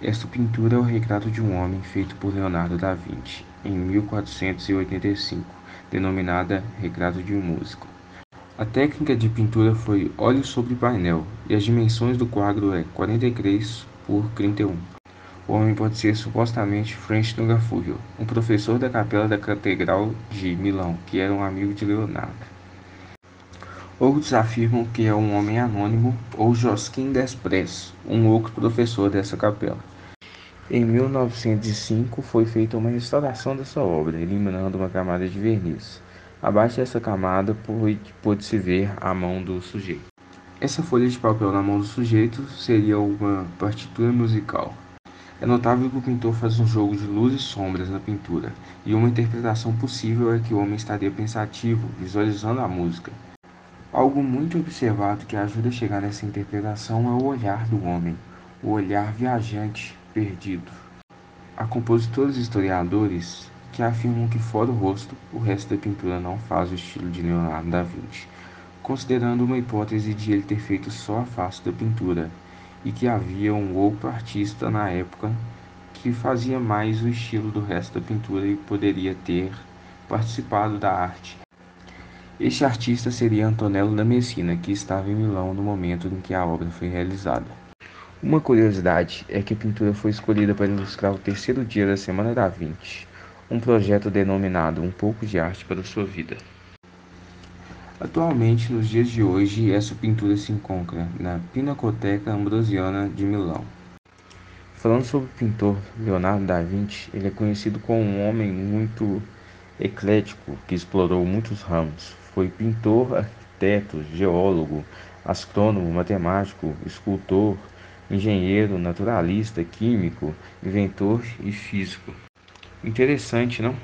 Esta pintura é o retrato de um homem feito por Leonardo da Vinci em 1485, denominada Retrato de um Músico. A técnica de pintura foi óleo sobre painel e as dimensões do quadro é 43 por 31. O homem pode ser supostamente Francisco Gafugio, um professor da capela da Catedral de Milão, que era um amigo de Leonardo. Outros afirmam que é um homem anônimo ou Josquim Desprez, um outro professor dessa capela. Em 1905 foi feita uma restauração dessa obra, eliminando uma camada de verniz. Abaixo dessa camada pôde-se ver a mão do sujeito. Essa folha de papel na mão do sujeito seria uma partitura musical. É notável que o pintor faz um jogo de luz e sombras na pintura, e uma interpretação possível é que o homem estaria pensativo, visualizando a música. Algo muito observado que ajuda a chegar nessa interpretação é o olhar do homem, o olhar viajante, perdido. Há compositores e historiadores que afirmam que, fora o rosto, o resto da pintura não faz o estilo de Leonardo da Vinci, considerando uma hipótese de ele ter feito só a face da pintura e que havia um outro artista na época que fazia mais o estilo do resto da pintura e poderia ter participado da arte. Este artista seria Antonello da Messina, que estava em Milão no momento em que a obra foi realizada. Uma curiosidade é que a pintura foi escolhida para ilustrar o terceiro dia da Semana da Vinci, um projeto denominado Um pouco de arte para sua vida. Atualmente, nos dias de hoje, essa pintura se encontra na Pinacoteca Ambrosiana de Milão. Falando sobre o pintor Leonardo da Vinci, ele é conhecido como um homem muito eclético que explorou muitos ramos. Foi pintor, arquiteto, geólogo, astrônomo, matemático, escultor, engenheiro, naturalista, químico, inventor e físico. Interessante, não?